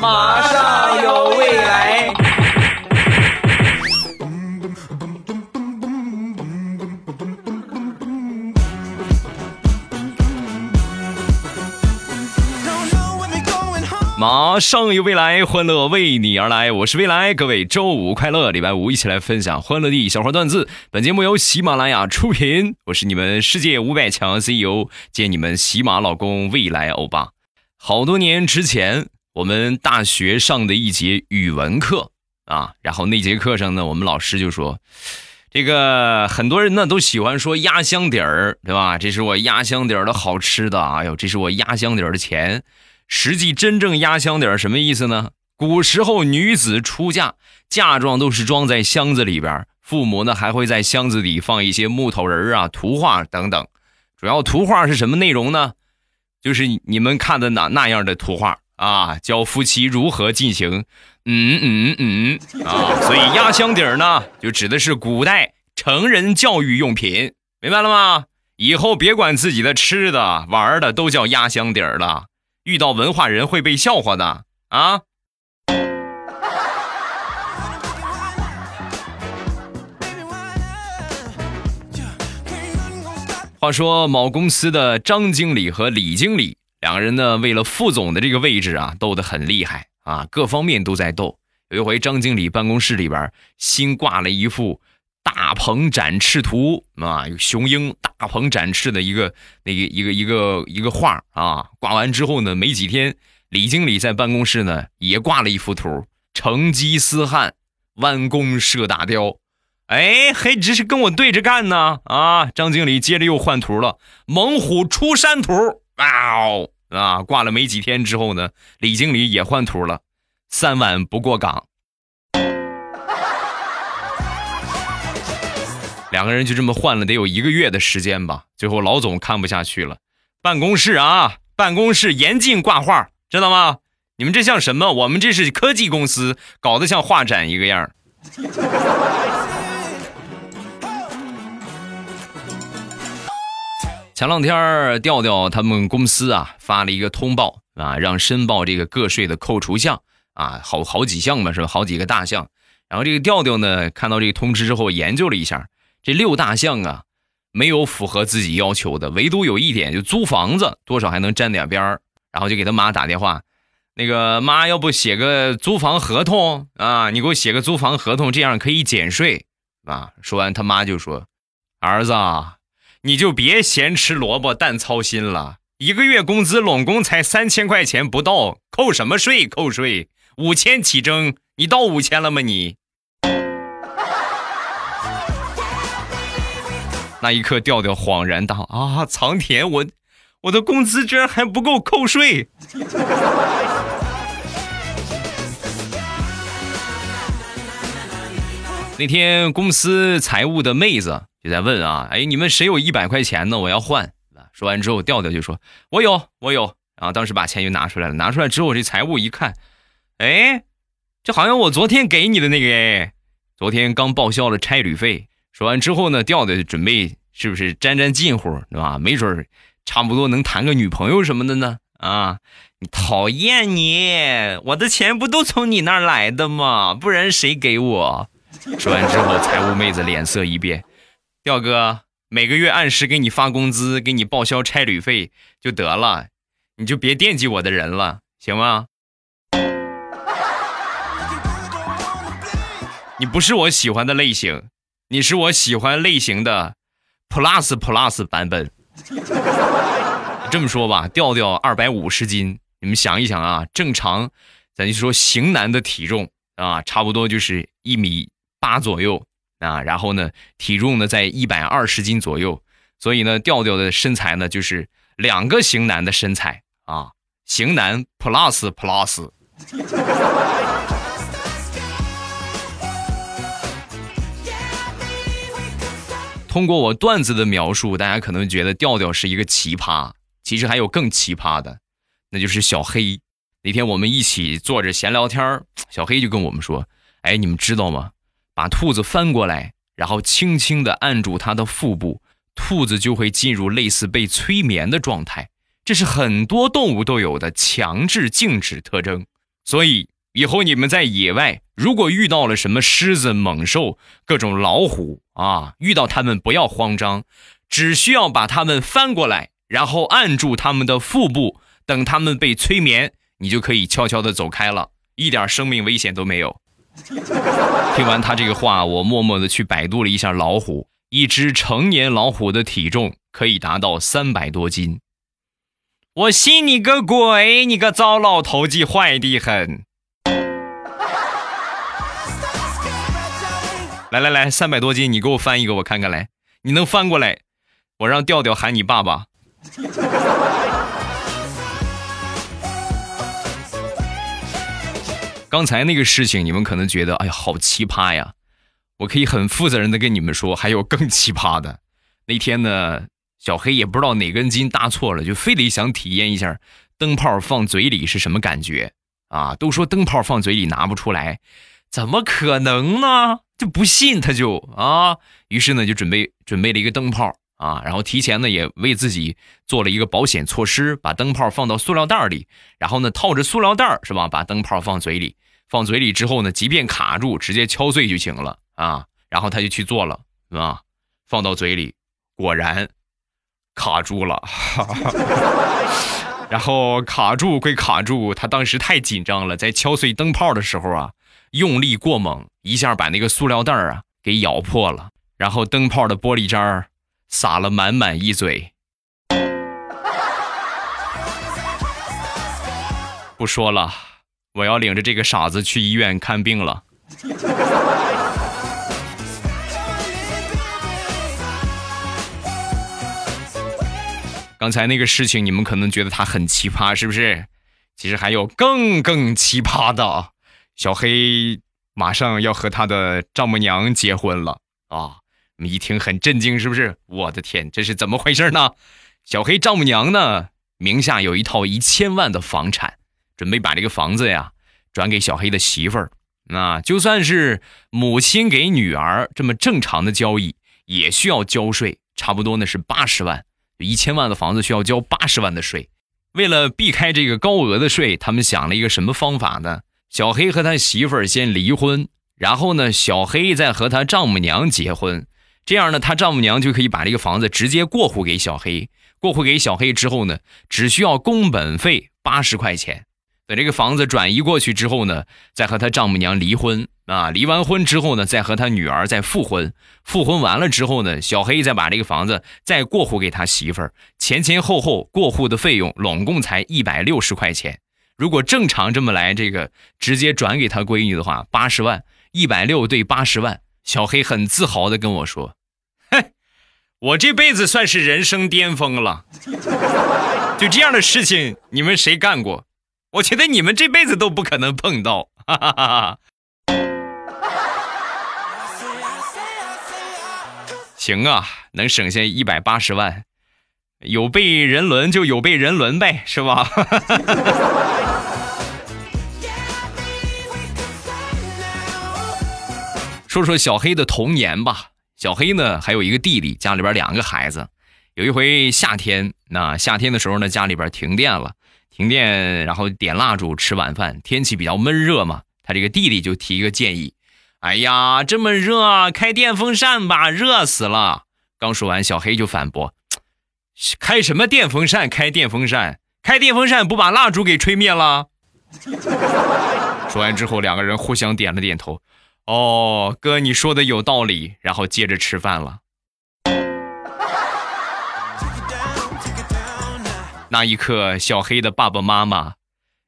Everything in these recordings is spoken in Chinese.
马上有未来。马上有未来，欢乐为你而来。我是未来，各位周五快乐！礼拜五一起来分享欢乐的小花段子。本节目由喜马拉雅出品，我是你们世界五百强 CEO 兼你们喜马老公未来欧巴。好多年之前，我们大学上的一节语文课啊，然后那节课上呢，我们老师就说，这个很多人呢都喜欢说压箱底儿，对吧？这是我压箱底儿的好吃的，哎呦，这是我压箱底儿的钱。实际真正压箱底儿什么意思呢？古时候女子出嫁，嫁妆都是装在箱子里边，父母呢还会在箱子里放一些木头人啊、图画等等。主要图画是什么内容呢？就是你们看的那那样的图画啊，教夫妻如何进行，嗯嗯嗯啊。所以压箱底儿呢，就指的是古代成人教育用品，明白了吗？以后别管自己的吃的、玩的都叫压箱底儿了。遇到文化人会被笑话的啊！话说某公司的张经理和李经理两个人呢，为了副总的这个位置啊，斗得很厉害啊，各方面都在斗。有一回，张经理办公室里边新挂了一幅。大鹏展翅图啊，有雄鹰大鹏展翅的一个那个一个一个一个画啊。挂完之后呢，没几天，李经理在办公室呢也挂了一幅图，成吉思汗弯弓射大雕。哎，还只是跟我对着干呢啊！张经理接着又换图了，猛虎出山图。哇哦啊！挂了没几天之后呢，李经理也换图了，三碗不过岗。两个人就这么换了得有一个月的时间吧，最后老总看不下去了，办公室啊，办公室严禁挂画，知道吗？你们这像什么？我们这是科技公司，搞得像画展一个样前两天调调他们公司啊发了一个通报啊，让申报这个个税的扣除项啊，好好几项吧，是吧？好几个大项。然后这个调调呢，看到这个通知之后，研究了一下。这六大项啊，没有符合自己要求的，唯独有一点，就租房子多少还能沾点边儿。然后就给他妈打电话，那个妈，要不写个租房合同啊？你给我写个租房合同，这样可以减税啊。说完，他妈就说：“儿子，你就别咸吃萝卜淡操心了，一个月工资拢共才三千块钱不到，扣什么税？扣税五千起征，你到五千了吗？你？”那一刻，调调恍然大啊！藏田，我我的工资居然还不够扣税。那天公司财务的妹子就在问啊，哎，你们谁有一百块钱呢？我要换。说完之后，调调就说：“我有，我有。”然后当时把钱就拿出来了。拿出来之后，这财务一看，哎，这好像我昨天给你的那个哎，昨天刚报销了差旅费。说完之后呢，调调准备是不是沾沾近乎，对吧？没准差不多能谈个女朋友什么的呢？啊，你讨厌你！我的钱不都从你那来的吗？不然谁给我？说完之后，财务妹子脸色一变，调哥每个月按时给你发工资，给你报销差旅费就得了，你就别惦记我的人了，行吗？你不是我喜欢的类型。你是我喜欢类型的 plus plus 版本。这么说吧，调调二百五十斤，你们想一想啊，正常，咱就说型男的体重啊，差不多就是一米八左右啊，然后呢，体重呢在一百二十斤左右，所以呢，调调的身材呢就是两个型男的身材啊，型男 plus plus。通过我段子的描述，大家可能觉得调调是一个奇葩。其实还有更奇葩的，那就是小黑。那天我们一起坐着闲聊天小黑就跟我们说：“哎，你们知道吗？把兔子翻过来，然后轻轻地按住它的腹部，兔子就会进入类似被催眠的状态。这是很多动物都有的强制静止特征。所以以后你们在野外，如果遇到了什么狮子、猛兽、各种老虎啊，遇到它们不要慌张，只需要把它们翻过来，然后按住它们的腹部，等它们被催眠，你就可以悄悄的走开了，一点生命危险都没有。听完他这个话，我默默的去百度了一下老虎，一只成年老虎的体重可以达到三百多斤。我信你个鬼！你个糟老头子，坏的很。来来来，三百多斤，你给我翻一个，我看看来，你能翻过来？我让调调喊你爸爸。刚才那个事情，你们可能觉得，哎呀，好奇葩呀！我可以很负责任的跟你们说，还有更奇葩的。那天呢，小黑也不知道哪根筋搭错了，就非得想体验一下灯泡放嘴里是什么感觉啊！都说灯泡放嘴里拿不出来，怎么可能呢？就不信他就啊！于是呢，就准备准备了一个灯泡啊，然后提前呢也为自己做了一个保险措施，把灯泡放到塑料袋里，然后呢套着塑料袋是吧？把灯泡放嘴里。放嘴里之后呢，即便卡住，直接敲碎就行了啊。然后他就去做了，啊，放到嘴里，果然卡住了。然后卡住归卡住，他当时太紧张了，在敲碎灯泡的时候啊，用力过猛，一下把那个塑料袋啊给咬破了，然后灯泡的玻璃渣儿洒了满满一嘴。不说了。我要领着这个傻子去医院看病了。刚才那个事情，你们可能觉得他很奇葩，是不是？其实还有更更奇葩的，小黑马上要和他的丈母娘结婚了啊！你们一听很震惊，是不是？我的天，这是怎么回事呢？小黑丈母娘呢，名下有一套一千万的房产。准备把这个房子呀转给小黑的媳妇儿，那就算是母亲给女儿这么正常的交易，也需要交税，差不多呢是八十万，一千万的房子需要交八十万的税。为了避开这个高额的税，他们想了一个什么方法呢？小黑和他媳妇儿先离婚，然后呢，小黑再和他丈母娘结婚，这样呢，他丈母娘就可以把这个房子直接过户给小黑。过户给小黑之后呢，只需要工本费八十块钱。等这个房子转移过去之后呢，再和他丈母娘离婚啊！离完婚之后呢，再和他女儿再复婚。复婚完了之后呢，小黑再把这个房子再过户给他媳妇儿。前前后后过户的费用拢共才一百六十块钱。如果正常这么来，这个直接转给他闺女的话，八十万，一百六对八十万。小黑很自豪的跟我说：“哼，我这辈子算是人生巅峰了。就这样的事情，你们谁干过？”我觉得你们这辈子都不可能碰到，哈哈哈哈行啊，能省下一百八十万，有被人伦就有被人伦呗，是吧？说说小黑的童年吧。小黑呢，还有一个弟弟，家里边两个孩子。有一回夏天，那夏天的时候呢，家里边停电了。停电，然后点蜡烛吃晚饭。天气比较闷热嘛，他这个弟弟就提一个建议：“哎呀，这么热，开电风扇吧，热死了。”刚说完，小黑就反驳：“ 开什么电风扇？开电风扇，开电风扇不把蜡烛给吹灭了？”说完之后，两个人互相点了点头：“哦，哥，你说的有道理。”然后接着吃饭了。那一刻，小黑的爸爸妈妈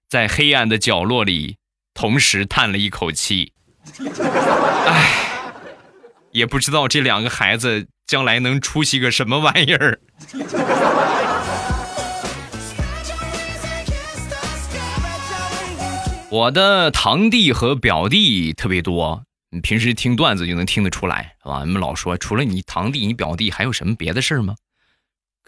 在黑暗的角落里同时叹了一口气。唉，也不知道这两个孩子将来能出息个什么玩意儿。我的堂弟和表弟特别多，你平时听段子就能听得出来，是吧？你们老说，除了你堂弟、你表弟，还有什么别的事儿吗？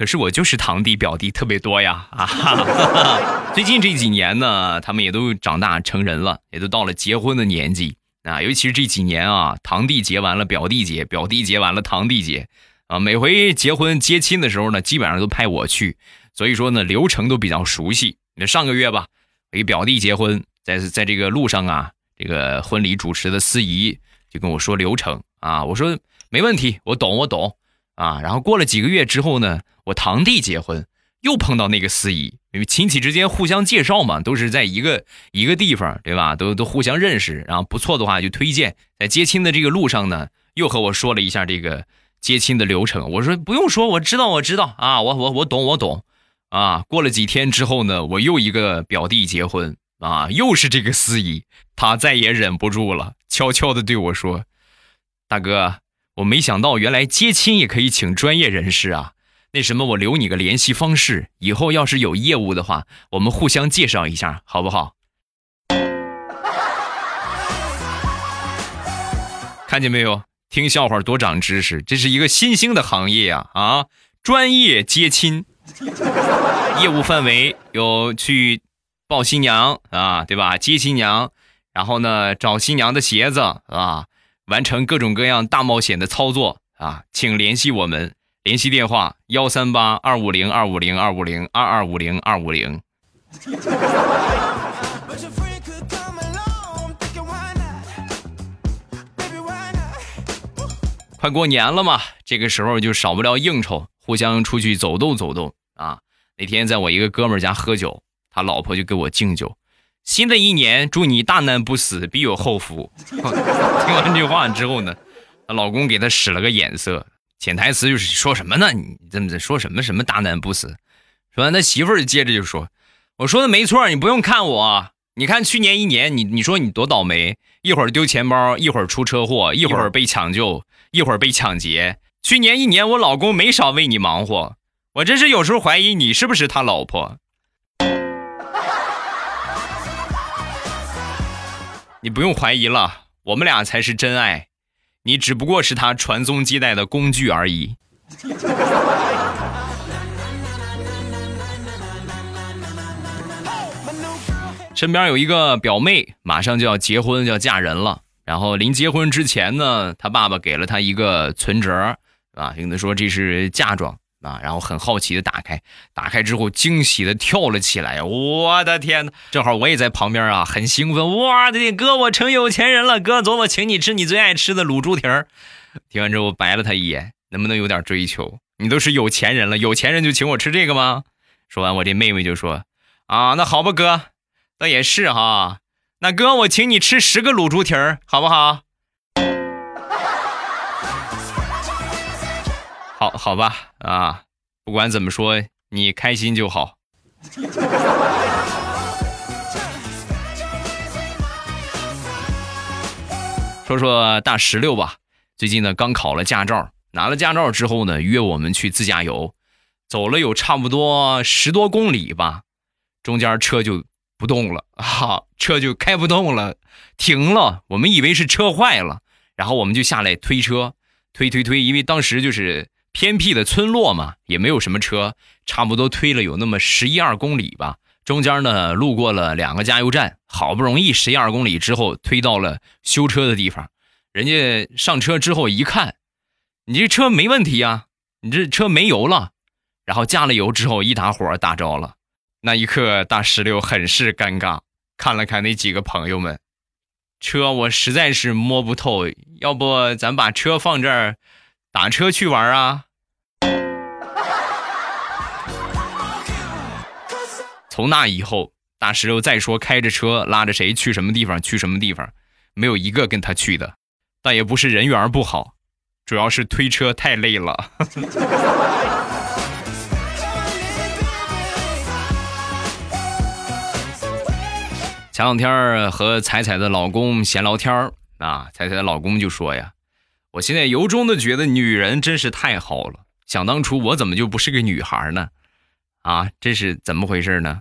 可是我就是堂弟表弟特别多呀啊！最近这几年呢，他们也都长大成人了，也都到了结婚的年纪啊。尤其是这几年啊，堂弟结完了，表弟结，表弟结完了，堂弟结啊。每回结婚接亲的时候呢，基本上都派我去，所以说呢，流程都比较熟悉。那上个月吧，我一表弟结婚，在在这个路上啊，这个婚礼主持的司仪就跟我说流程啊，我说没问题，我懂我懂啊。然后过了几个月之后呢，我堂弟结婚，又碰到那个司仪，因为亲戚之间互相介绍嘛，都是在一个一个地方，对吧？都都互相认识，然后不错的话就推荐。在接亲的这个路上呢，又和我说了一下这个接亲的流程。我说不用说，我知道我知道啊，我我我懂我懂啊。过了几天之后呢，我又一个表弟结婚。啊，又是这个司仪，他再也忍不住了，悄悄的对我说：“大哥，我没想到原来接亲也可以请专业人士啊。那什么，我留你个联系方式，以后要是有业务的话，我们互相介绍一下，好不好？” 看见没有？听笑话多长知识，这是一个新兴的行业呀！啊，专业接亲，业务范围有去。抱新娘啊，对吧？接新娘，然后呢，找新娘的鞋子啊，完成各种各样大冒险的操作啊，请联系我们，联系电话幺三八二五零二五零二五零二二五零二五零。快过年了嘛，这个时候就少不了应酬，互相出去走动走动啊。那天在我一个哥们家喝酒。他老婆就给我敬酒，新的一年祝你大难不死，必有后福。听完这话之后呢，她老公给她使了个眼色，潜台词就是说什么呢？你这么说什么什么大难不死？说完，他媳妇儿接着就说：“我说的没错，你不用看我，你看去年一年，你你说你多倒霉，一会儿丢钱包，一会儿出车祸，一会儿被抢救，一会儿被抢劫。去年一年，我老公没少为你忙活，我真是有时候怀疑你是不是他老婆。”你不用怀疑了，我们俩才是真爱，你只不过是他传宗接代的工具而已。身边有一个表妹，马上就要结婚，就要嫁人了。然后临结婚之前呢，他爸爸给了他一个存折，啊，跟他说这是嫁妆。啊，然后很好奇的打开，打开之后惊喜的跳了起来。我的天呐，正好我也在旁边啊，很兴奋。哇，的哥，我成有钱人了！哥，走，我请你吃你最爱吃的卤猪蹄儿。听完之后白了他一眼，能不能有点追求？你都是有钱人了，有钱人就请我吃这个吗？说完，我这妹妹就说：“啊，那好吧，哥，倒也是哈。那哥，我请你吃十个卤猪蹄儿，好不好？”好好吧，啊，不管怎么说，你开心就好。说说大石榴吧，最近呢刚考了驾照，拿了驾照之后呢，约我们去自驾游，走了有差不多十多公里吧，中间车就不动了 啊，车就开不动了，停了。我们以为是车坏了，然后我们就下来推车，推推推，因为当时就是。偏僻的村落嘛，也没有什么车，差不多推了有那么十一二公里吧。中间呢，路过了两个加油站，好不容易十一二公里之后，推到了修车的地方。人家上车之后一看，你这车没问题啊，你这车没油了。然后加了油之后，一打火打着了。那一刻，大石榴很是尴尬，看了看那几个朋友们，车我实在是摸不透，要不咱把车放这儿。打车去玩啊！从那以后，大石榴再说开着车拉着谁去什么地方去什么地方，没有一个跟他去的。但也不是人缘不好，主要是推车太累了。前两天和彩彩的老公闲聊天啊，彩彩的老公就说呀。我现在由衷的觉得女人真是太好了。想当初我怎么就不是个女孩呢？啊，这是怎么回事呢？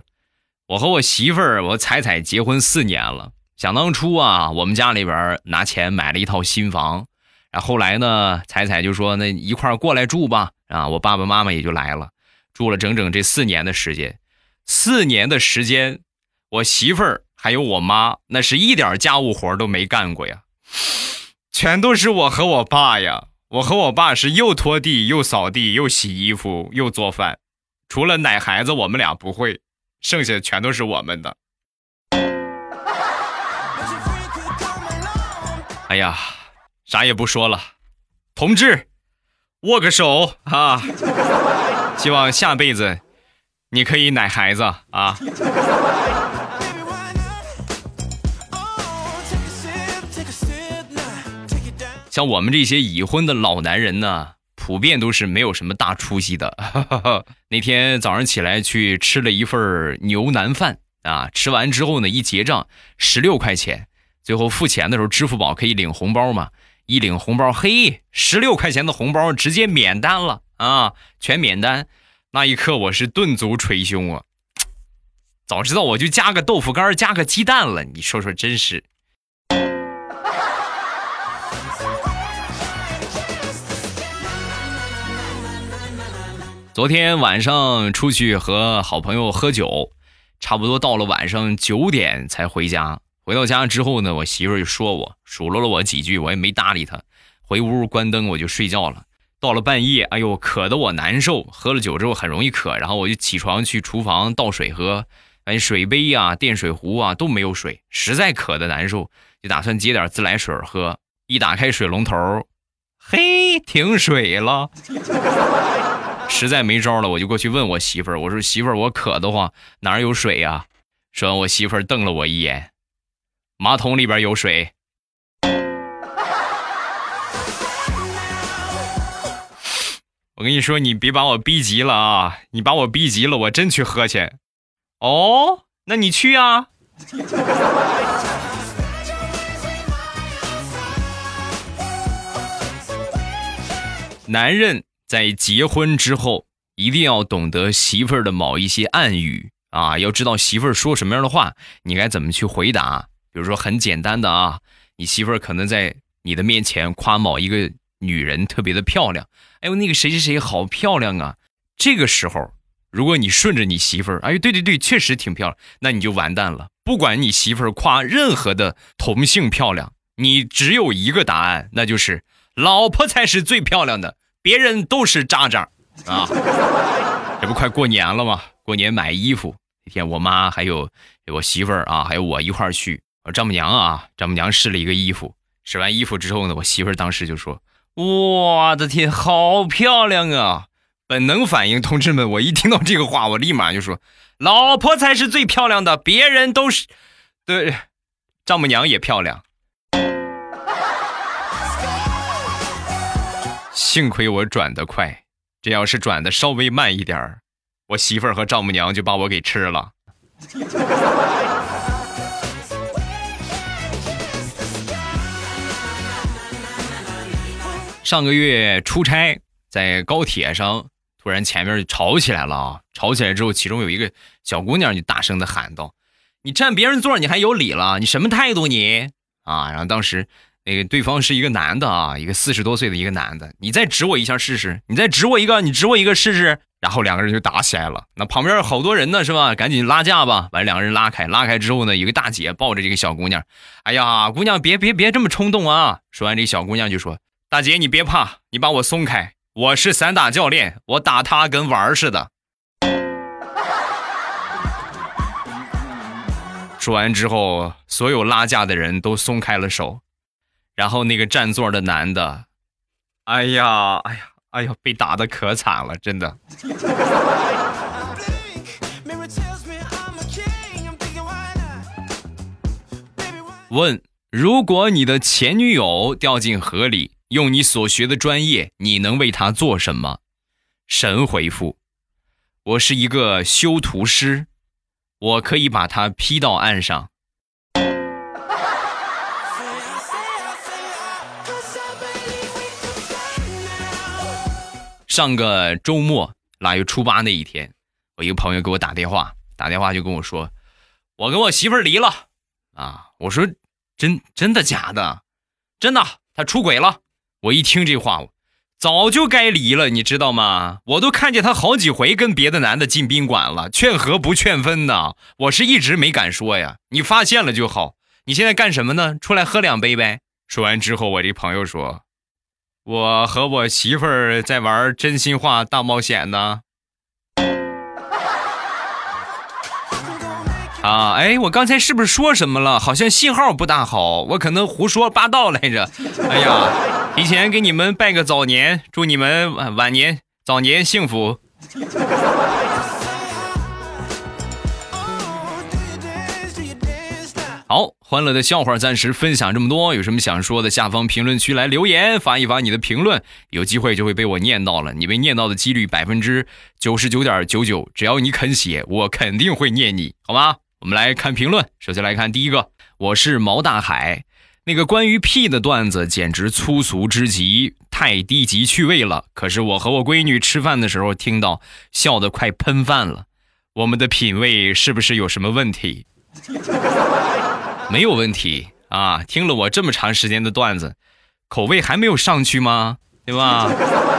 我和我媳妇儿我彩彩结婚四年了。想当初啊，我们家里边拿钱买了一套新房，然后来呢，彩彩就说那一块儿过来住吧。啊，我爸爸妈妈也就来了，住了整整这四年的时间。四年的时间，我媳妇儿还有我妈，那是一点家务活都没干过呀。全都是我和我爸呀！我和我爸是又拖地、又扫地、又洗衣服、又做饭，除了奶孩子，我们俩不会，剩下的全都是我们的。哎呀，啥也不说了，同志，握个手啊！希望下辈子你可以奶孩子啊！像我们这些已婚的老男人呢，普遍都是没有什么大出息的。那天早上起来去吃了一份牛腩饭啊，吃完之后呢，一结账十六块钱，最后付钱的时候，支付宝可以领红包嘛？一领红包，嘿，十六块钱的红包直接免单了啊，全免单。那一刻我是顿足捶胸啊！早知道我就加个豆腐干，加个鸡蛋了。你说说，真是。昨天晚上出去和好朋友喝酒，差不多到了晚上九点才回家。回到家之后呢，我媳妇就说我数落了我几句，我也没搭理她。回屋关灯我就睡觉了。到了半夜，哎呦，渴得我难受。喝了酒之后很容易渴，然后我就起床去厨房倒水喝。哎，水杯呀、电水壶啊都没有水，实在渴的难受，就打算接点自来水喝。一打开水龙头，嘿，停水了。实在没招了，我就过去问我媳妇儿：“我说媳妇儿，我渴得慌，哪儿有水呀？”说完，我媳妇儿瞪了我一眼：“马桶里边有水。”我跟你说，你别把我逼急了啊！你把我逼急了，我真去喝去。哦，那你去啊。男人。在结婚之后，一定要懂得媳妇儿的某一些暗语啊，要知道媳妇儿说什么样的话，你该怎么去回答。比如说很简单的啊，你媳妇儿可能在你的面前夸某一个女人特别的漂亮，哎呦那个谁谁谁好漂亮啊。这个时候，如果你顺着你媳妇儿，哎对对对，确实挺漂亮，那你就完蛋了。不管你媳妇儿夸任何的同性漂亮，你只有一个答案，那就是老婆才是最漂亮的。别人都是渣渣 啊！这不快过年了吗？过年买衣服那天，我妈还有我媳妇儿啊，还有我一块儿去。我丈母娘啊，丈母娘试了一个衣服，试完衣服之后呢，我媳妇儿当时就说：“我的天，好漂亮啊！”本能反应，同志们，我一听到这个话，我立马就说：“老婆才是最漂亮的，别人都是……对，丈母娘也漂亮。”幸亏我转得快，这要是转的稍微慢一点儿，我媳妇儿和丈母娘就把我给吃了。上个月出差，在高铁上，突然前面就吵起来了啊！吵起来之后，其中有一个小姑娘就大声的喊道：“你占别人座，你还有理了？你什么态度你？啊！”然后当时。那个对方是一个男的啊，一个四十多岁的一个男的，你再指我一下试试，你再指我一个，你指我一个试试，然后两个人就打起来了。那旁边好多人呢，是吧？赶紧拉架吧，把两个人拉开。拉开之后呢，有个大姐抱着这个小姑娘，哎呀，姑娘别别别这么冲动啊！说完，这小姑娘就说：“大姐你别怕，你把我松开，我是散打教练，我打他跟玩儿似的。”说完之后，所有拉架的人都松开了手。然后那个占座的男的，哎呀，哎呀，哎呀，被打的可惨了，真的。问：如果你的前女友掉进河里，用你所学的专业，你能为她做什么？神回复：我是一个修图师，我可以把她劈到岸上。上个周末腊月初八那一天，我一个朋友给我打电话，打电话就跟我说，我跟我媳妇儿离了啊！我说真真的假的？真的，他出轨了。我一听这话，早就该离了，你知道吗？我都看见他好几回跟别的男的进宾馆了，劝和不劝分的。我是一直没敢说呀，你发现了就好。你现在干什么呢？出来喝两杯呗。说完之后，我这朋友说。我和我媳妇儿在玩真心话大冒险呢。啊，哎，我刚才是不是说什么了？好像信号不大好，我可能胡说八道来着。哎呀，提前给你们拜个早年，祝你们晚晚年早年幸福。好，欢乐的笑话暂时分享这么多，有什么想说的，下方评论区来留言，发一发你的评论，有机会就会被我念到了。你被念到的几率百分之九十九点九九，只要你肯写，我肯定会念你，好吗？我们来看评论，首先来看第一个，我是毛大海，那个关于屁的段子简直粗俗之极，太低级趣味了。可是我和我闺女吃饭的时候听到，笑得快喷饭了。我们的品味是不是有什么问题？没有问题啊！听了我这么长时间的段子，口味还没有上去吗？对吧？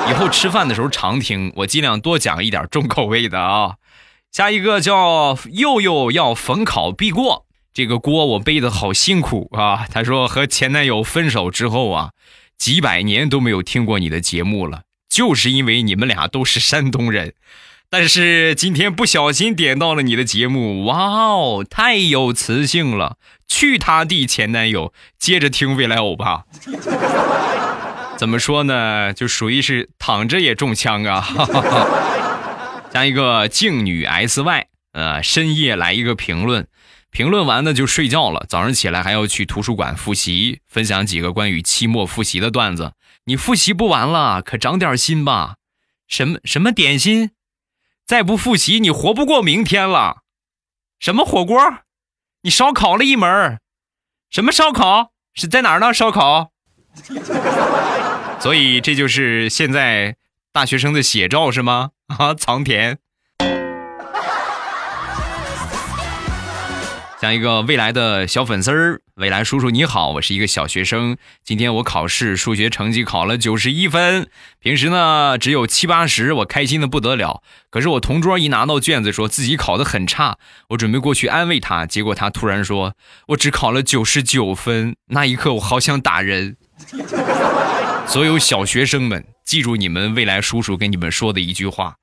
以后吃饭的时候常听，我尽量多讲一点重口味的啊。下一个叫佑佑要逢考必过，这个锅我背的好辛苦啊。他说和前男友分手之后啊，几百年都没有听过你的节目了，就是因为你们俩都是山东人。但是今天不小心点到了你的节目，哇哦，太有磁性了！去他弟前男友，接着听未来欧巴。怎么说呢？就属于是躺着也中枪啊！加一个静女 S Y，呃，深夜来一个评论，评论完呢就睡觉了，早上起来还要去图书馆复习，分享几个关于期末复习的段子。你复习不完了，可长点心吧！什么什么点心？再不复习，你活不过明天了。什么火锅？你烧烤了一门。什么烧烤？是在哪儿呢？烧烤。所以这就是现在大学生的写照是吗？啊，藏田。像一个未来的小粉丝儿，未来叔叔你好，我是一个小学生。今天我考试数学成绩考了九十一分，平时呢只有七八十，我开心的不得了。可是我同桌一拿到卷子，说自己考的很差，我准备过去安慰他，结果他突然说我只考了九十九分。那一刻我好想打人。所有小学生们，记住你们未来叔叔跟你们说的一句话：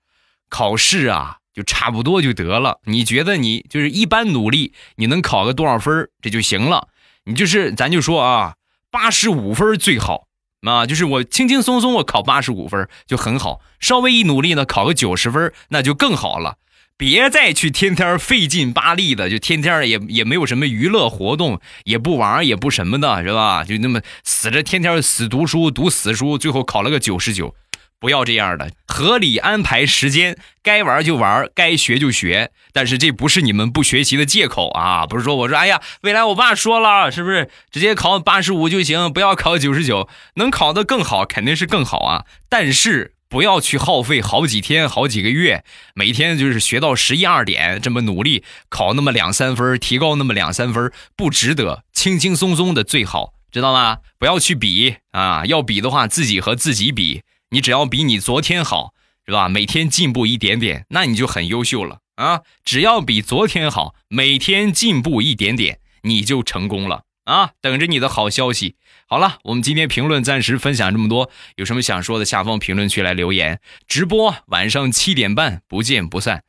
考试啊。就差不多就得了。你觉得你就是一般努力，你能考个多少分这就行了。你就是咱就说啊，八十五分最好啊。就是我轻轻松松我考八十五分就很好，稍微一努力呢，考个九十分那就更好了。别再去天天费劲巴力的，就天天也也没有什么娱乐活动，也不玩也不什么的，是吧？就那么死着天天死读书读死书，最后考了个九十九。不要这样的，合理安排时间，该玩就玩，该学就学。但是这不是你们不学习的借口啊！不是说我说，哎呀，未来我爸说了，是不是直接考八十五就行，不要考九十九，能考得更好肯定是更好啊。但是不要去耗费好几天、好几个月，每天就是学到十一二点这么努力，考那么两三分，提高那么两三分，不值得。轻轻松松的最好，知道吗？不要去比啊！要比的话，自己和自己比。你只要比你昨天好，是吧？每天进步一点点，那你就很优秀了啊！只要比昨天好，每天进步一点点，你就成功了啊！等着你的好消息。好了，我们今天评论暂时分享这么多，有什么想说的，下方评论区来留言。直播晚上七点半，不见不散。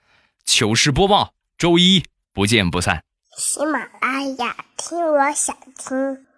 糗事播报，周一不见不散。喜马拉雅，听我想听。